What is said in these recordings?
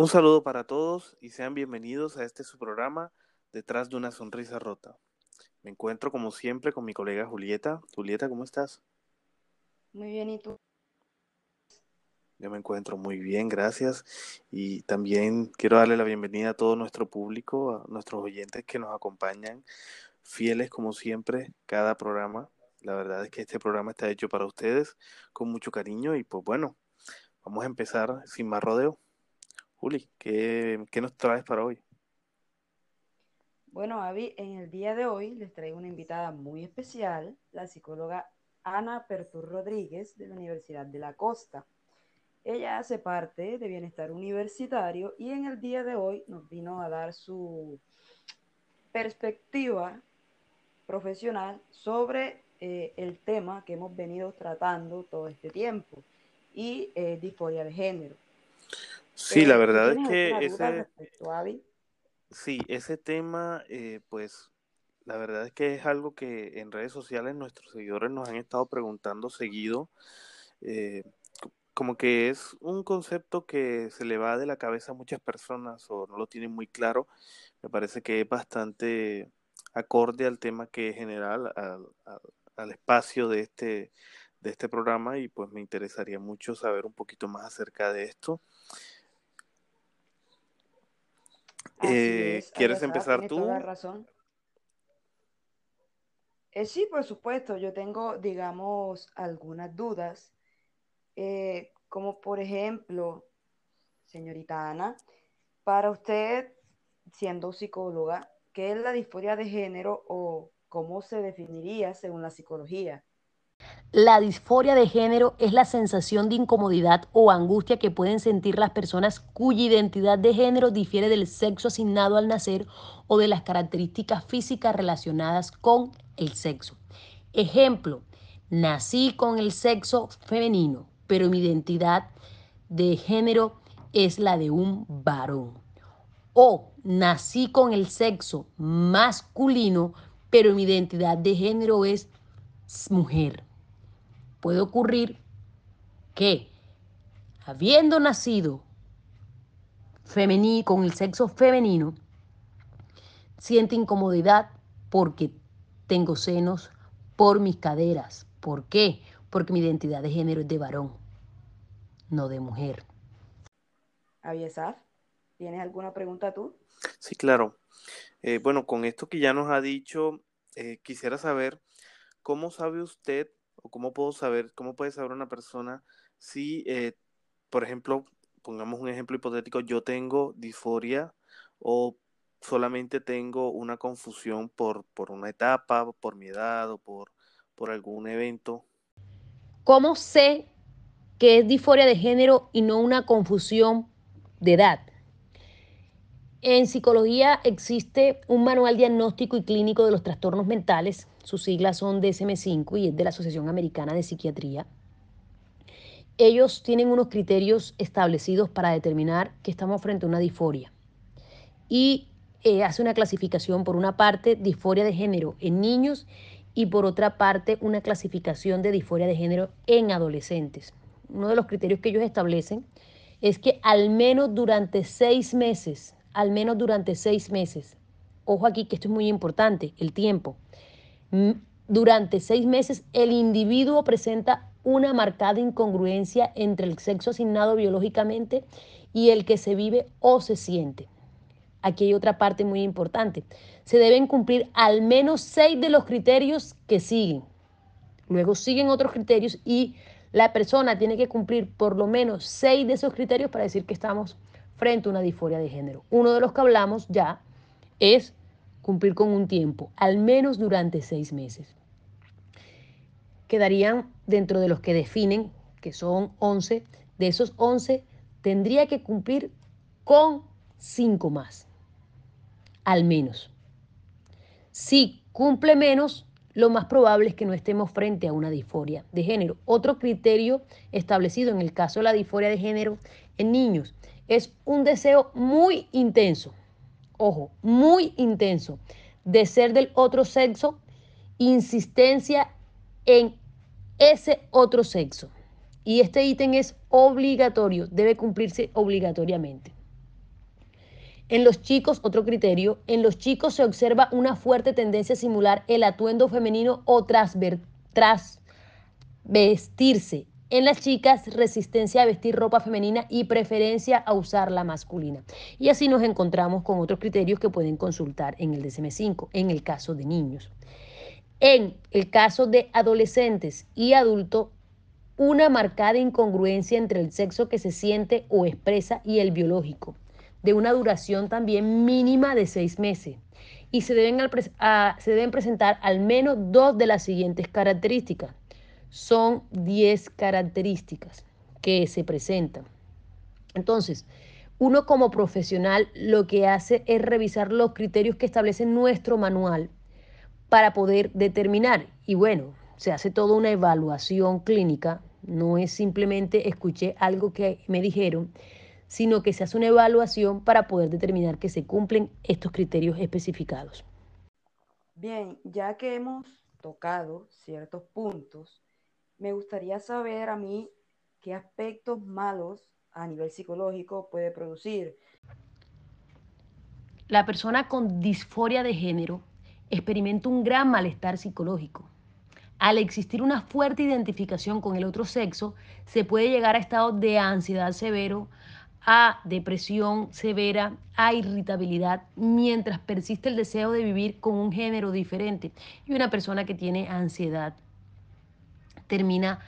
Un saludo para todos y sean bienvenidos a este su programa Detrás de una sonrisa rota. Me encuentro como siempre con mi colega Julieta. Julieta, ¿cómo estás? Muy bien, ¿y tú? Yo me encuentro muy bien, gracias. Y también quiero darle la bienvenida a todo nuestro público, a nuestros oyentes que nos acompañan, fieles como siempre, cada programa. La verdad es que este programa está hecho para ustedes con mucho cariño y pues bueno, vamos a empezar sin más rodeo. Juli, ¿qué, nos traes para hoy? Bueno, Avi, en el día de hoy les traigo una invitada muy especial, la psicóloga Ana Pertur Rodríguez de la Universidad de la Costa. Ella hace parte de Bienestar Universitario y en el día de hoy nos vino a dar su perspectiva profesional sobre eh, el tema que hemos venido tratando todo este tiempo y eh, disforia de género. Sí, la verdad es que ese, sí, ese tema, eh, pues, la verdad es que es algo que en redes sociales nuestros seguidores nos han estado preguntando seguido. Eh, como que es un concepto que se le va de la cabeza a muchas personas o no lo tienen muy claro. Me parece que es bastante acorde al tema que es general, al, al espacio de este, de este programa y pues me interesaría mucho saber un poquito más acerca de esto. Eh, ¿Quieres empezar tú? Toda razón. Eh, sí, por supuesto. Yo tengo, digamos, algunas dudas. Eh, como por ejemplo, señorita Ana, para usted, siendo psicóloga, ¿qué es la disforia de género o cómo se definiría según la psicología? La disforia de género es la sensación de incomodidad o angustia que pueden sentir las personas cuya identidad de género difiere del sexo asignado al nacer o de las características físicas relacionadas con el sexo. Ejemplo, nací con el sexo femenino, pero mi identidad de género es la de un varón. O nací con el sexo masculino, pero mi identidad de género es mujer puede ocurrir que habiendo nacido con el sexo femenino, siente incomodidad porque tengo senos por mis caderas. ¿Por qué? Porque mi identidad de género es de varón, no de mujer. Aviesaf, ¿tienes alguna pregunta tú? Sí, claro. Eh, bueno, con esto que ya nos ha dicho, eh, quisiera saber cómo sabe usted o cómo puedo saber, cómo puede saber una persona si, eh, por ejemplo, pongamos un ejemplo hipotético, yo tengo disforia o solamente tengo una confusión por, por una etapa, por mi edad o por, por algún evento. ¿Cómo sé que es disforia de género y no una confusión de edad? En psicología existe un manual diagnóstico y clínico de los trastornos mentales sus siglas son DSM5 y es de la Asociación Americana de Psiquiatría. Ellos tienen unos criterios establecidos para determinar que estamos frente a una disforia. Y eh, hace una clasificación, por una parte, disforia de género en niños y por otra parte, una clasificación de disforia de género en adolescentes. Uno de los criterios que ellos establecen es que al menos durante seis meses, al menos durante seis meses, ojo aquí que esto es muy importante, el tiempo, durante seis meses el individuo presenta una marcada incongruencia entre el sexo asignado biológicamente y el que se vive o se siente. Aquí hay otra parte muy importante. Se deben cumplir al menos seis de los criterios que siguen. Luego siguen otros criterios y la persona tiene que cumplir por lo menos seis de esos criterios para decir que estamos frente a una disforia de género. Uno de los que hablamos ya es cumplir con un tiempo, al menos durante seis meses. Quedarían dentro de los que definen, que son 11, de esos 11 tendría que cumplir con cinco más, al menos. Si cumple menos, lo más probable es que no estemos frente a una disforia de género. Otro criterio establecido en el caso de la disforia de género en niños es un deseo muy intenso ojo, muy intenso de ser del otro sexo, insistencia en ese otro sexo. Y este ítem es obligatorio, debe cumplirse obligatoriamente. En los chicos, otro criterio, en los chicos se observa una fuerte tendencia a simular el atuendo femenino o tras vestirse. En las chicas, resistencia a vestir ropa femenina y preferencia a usar la masculina. Y así nos encontramos con otros criterios que pueden consultar en el DSM5, en el caso de niños. En el caso de adolescentes y adultos, una marcada incongruencia entre el sexo que se siente o expresa y el biológico, de una duración también mínima de seis meses. Y se deben, se deben presentar al menos dos de las siguientes características. Son diez características que se presentan. Entonces, uno como profesional lo que hace es revisar los criterios que establece nuestro manual para poder determinar. Y bueno, se hace toda una evaluación clínica no es simplemente escuché algo que me dijeron, sino que se hace una evaluación para poder determinar que se cumplen estos criterios especificados. Bien, ya que hemos tocado ciertos puntos, me gustaría saber a mí qué aspectos malos a nivel psicológico puede producir. La persona con disforia de género experimenta un gran malestar psicológico al existir una fuerte identificación con el otro sexo, se puede llegar a estados de ansiedad severo, a depresión severa, a irritabilidad, mientras persiste el deseo de vivir con un género diferente. Y una persona que tiene ansiedad termina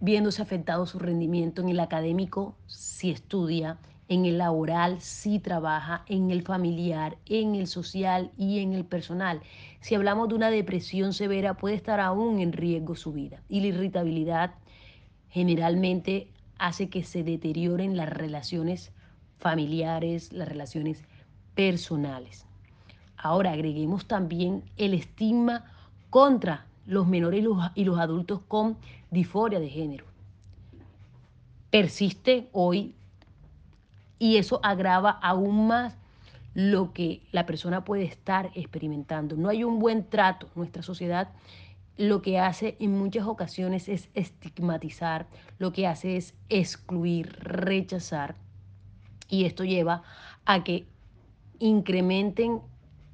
viéndose afectado su rendimiento en el académico si estudia, en el laboral si trabaja, en el familiar, en el social y en el personal. Si hablamos de una depresión severa, puede estar aún en riesgo su vida. Y la irritabilidad generalmente hace que se deterioren las relaciones familiares, las relaciones personales. Ahora agreguemos también el estigma contra los menores y los, adultos con disforia de género. Persiste hoy y eso agrava aún más lo que la persona puede estar experimentando. No hay un buen trato. Nuestra sociedad lo que hace en muchas ocasiones es estigmatizar, lo que hace es excluir, rechazar. Y esto lleva a que incrementen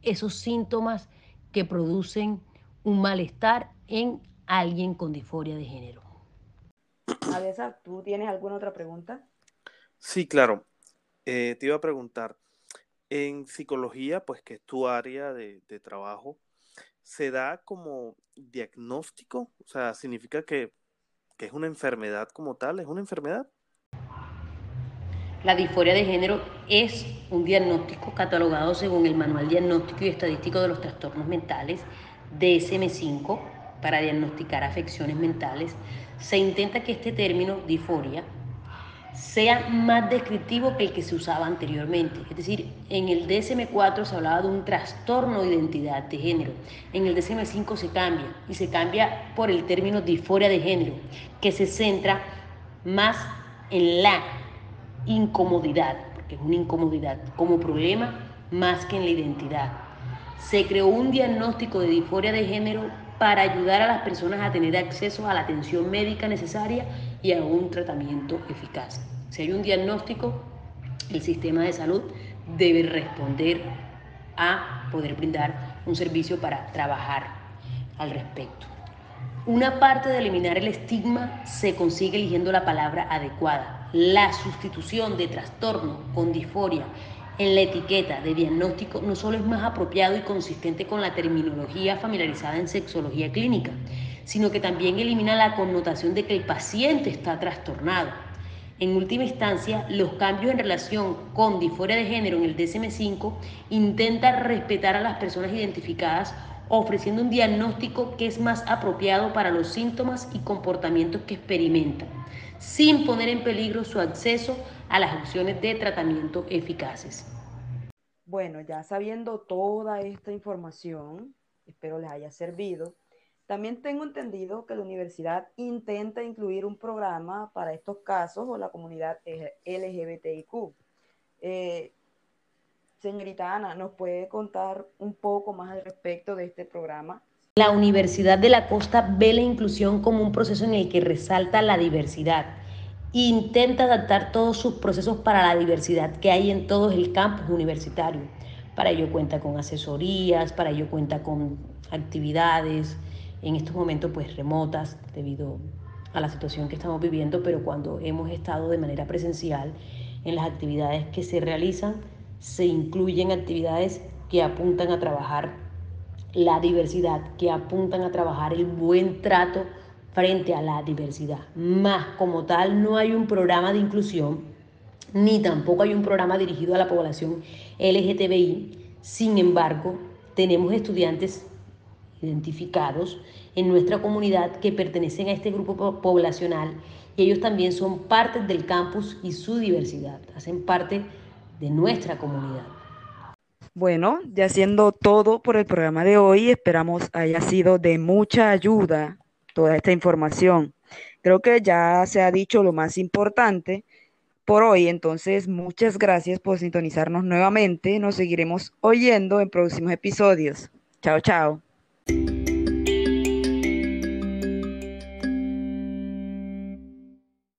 esos síntomas que producen un malestar en alguien con disforia de género. Alesa, ¿tú tienes alguna otra pregunta? Sí, claro. Eh, te iba a preguntar, en psicología, pues que es tu área de, trabajo, ¿se da como diagnóstico? O sea, ¿significa que, que, es una enfermedad como tal? ¿Es una enfermedad? La disforia de género es un diagnóstico catalogado según el Manual Diagnóstico y Estadístico de los Trastornos Mentales, DSM5, para diagnosticar afecciones mentales. Se intenta que este término, disforia, sea más descriptivo que el que se usaba anteriormente. Es decir, en el DSM-4 se hablaba de un trastorno de identidad de género. En el DSM-5 se cambia y se cambia por el término disforia de género, que se centra más en la incomodidad, porque es una incomodidad como problema más que en la identidad. Se creó un diagnóstico de disforia de género para ayudar a las personas a tener acceso a la atención médica necesaria y a un tratamiento eficaz. Si hay un diagnóstico, el sistema de salud debe responder a poder brindar un servicio para trabajar al respecto. Una parte de eliminar el estigma se consigue eligiendo la palabra adecuada. La sustitución de trastorno con disforia en la etiqueta de diagnóstico no solo es más apropiado y consistente con la terminología familiarizada en sexología clínica, sino que también elimina la connotación de que el paciente está trastornado. En última instancia, los cambios en relación con disforia de género en el DSM5 intenta respetar a las personas identificadas ofreciendo un diagnóstico que es más apropiado para los síntomas y comportamientos que experimentan, sin poner en peligro su acceso a las opciones de tratamiento eficaces. Bueno, ya sabiendo toda esta información, espero les haya servido. También tengo entendido que la universidad intenta incluir un programa para estos casos o la comunidad LGBTIQ. Eh, señorita Ana, ¿nos puede contar un poco más al respecto de este programa? La Universidad de la Costa ve la inclusión como un proceso en el que resalta la diversidad intenta adaptar todos sus procesos para la diversidad que hay en todo el campus universitario. Para ello cuenta con asesorías, para ello cuenta con actividades, en estos momentos pues remotas debido a la situación que estamos viviendo, pero cuando hemos estado de manera presencial en las actividades que se realizan, se incluyen actividades que apuntan a trabajar la diversidad, que apuntan a trabajar el buen trato frente a la diversidad. Más como tal, no hay un programa de inclusión, ni tampoco hay un programa dirigido a la población LGTBI. Sin embargo, tenemos estudiantes identificados en nuestra comunidad que pertenecen a este grupo poblacional y ellos también son parte del campus y su diversidad, hacen parte de nuestra comunidad. Bueno, ya siendo todo por el programa de hoy, esperamos haya sido de mucha ayuda toda esta información. Creo que ya se ha dicho lo más importante por hoy, entonces muchas gracias por sintonizarnos nuevamente. Nos seguiremos oyendo en próximos episodios. Chao, chao.